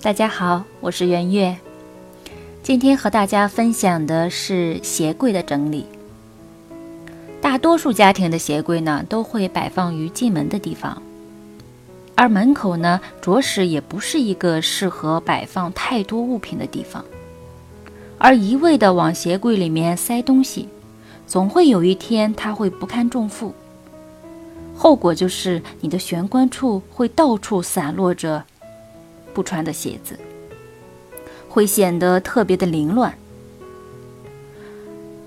大家好，我是圆月。今天和大家分享的是鞋柜的整理。大多数家庭的鞋柜呢，都会摆放于进门的地方，而门口呢，着实也不是一个适合摆放太多物品的地方。而一味的往鞋柜里面塞东西，总会有一天它会不堪重负，后果就是你的玄关处会到处散落着。不穿的鞋子会显得特别的凌乱。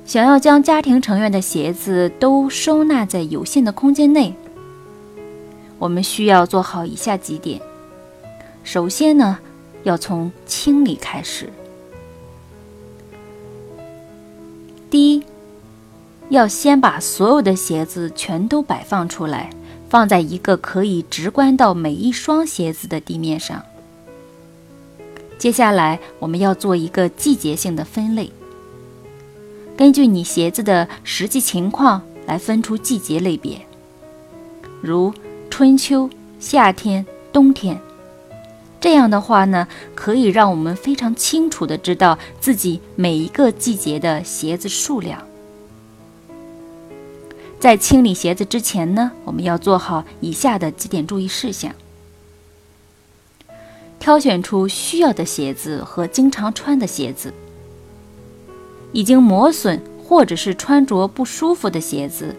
想要将家庭成员的鞋子都收纳在有限的空间内，我们需要做好以下几点。首先呢，要从清理开始。第一，要先把所有的鞋子全都摆放出来，放在一个可以直观到每一双鞋子的地面上。接下来我们要做一个季节性的分类，根据你鞋子的实际情况来分出季节类别，如春秋、夏天、冬天。这样的话呢，可以让我们非常清楚的知道自己每一个季节的鞋子数量。在清理鞋子之前呢，我们要做好以下的几点注意事项。挑选出需要的鞋子和经常穿的鞋子。已经磨损或者是穿着不舒服的鞋子，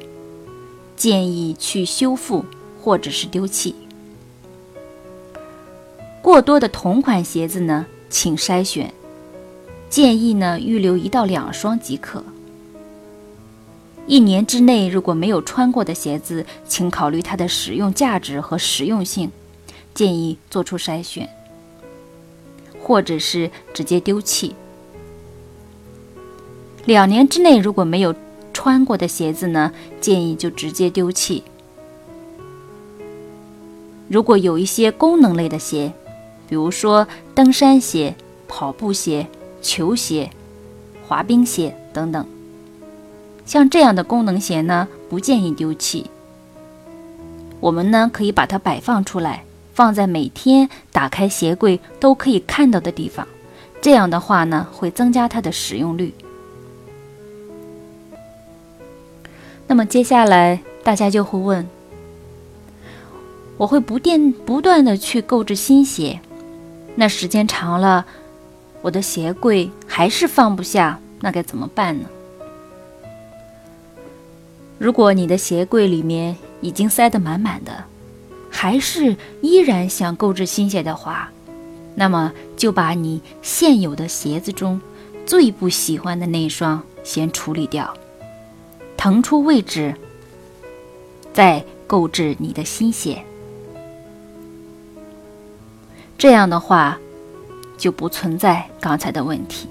建议去修复或者是丢弃。过多的同款鞋子呢，请筛选，建议呢预留一到两双即可。一年之内如果没有穿过的鞋子，请考虑它的使用价值和实用性，建议做出筛选。或者是直接丢弃。两年之内如果没有穿过的鞋子呢，建议就直接丢弃。如果有一些功能类的鞋，比如说登山鞋、跑步鞋、球鞋、滑冰鞋等等，像这样的功能鞋呢，不建议丢弃。我们呢，可以把它摆放出来。放在每天打开鞋柜都可以看到的地方，这样的话呢，会增加它的使用率。那么接下来大家就会问：我会不电不断的去购置新鞋，那时间长了，我的鞋柜还是放不下，那该怎么办呢？如果你的鞋柜里面已经塞得满满的，还是依然想购置新鞋的话，那么就把你现有的鞋子中最不喜欢的那双先处理掉，腾出位置，再购置你的新鞋。这样的话，就不存在刚才的问题。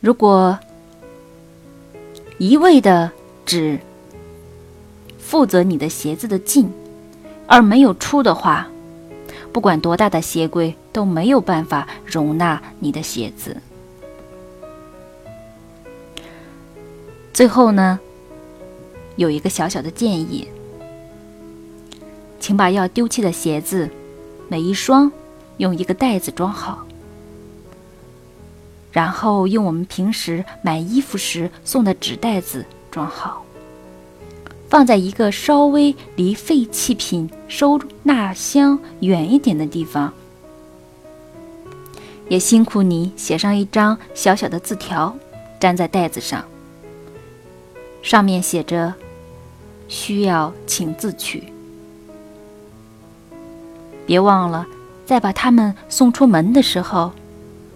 如果一味的只负责你的鞋子的进，而没有出的话，不管多大的鞋柜都没有办法容纳你的鞋子。最后呢，有一个小小的建议，请把要丢弃的鞋子每一双用一个袋子装好，然后用我们平时买衣服时送的纸袋子装好。放在一个稍微离废弃品收纳箱远一点的地方。也辛苦你写上一张小小的字条，粘在袋子上，上面写着“需要请自取”。别忘了，在把他们送出门的时候，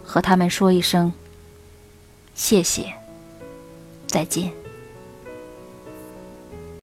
和他们说一声“谢谢，再见”。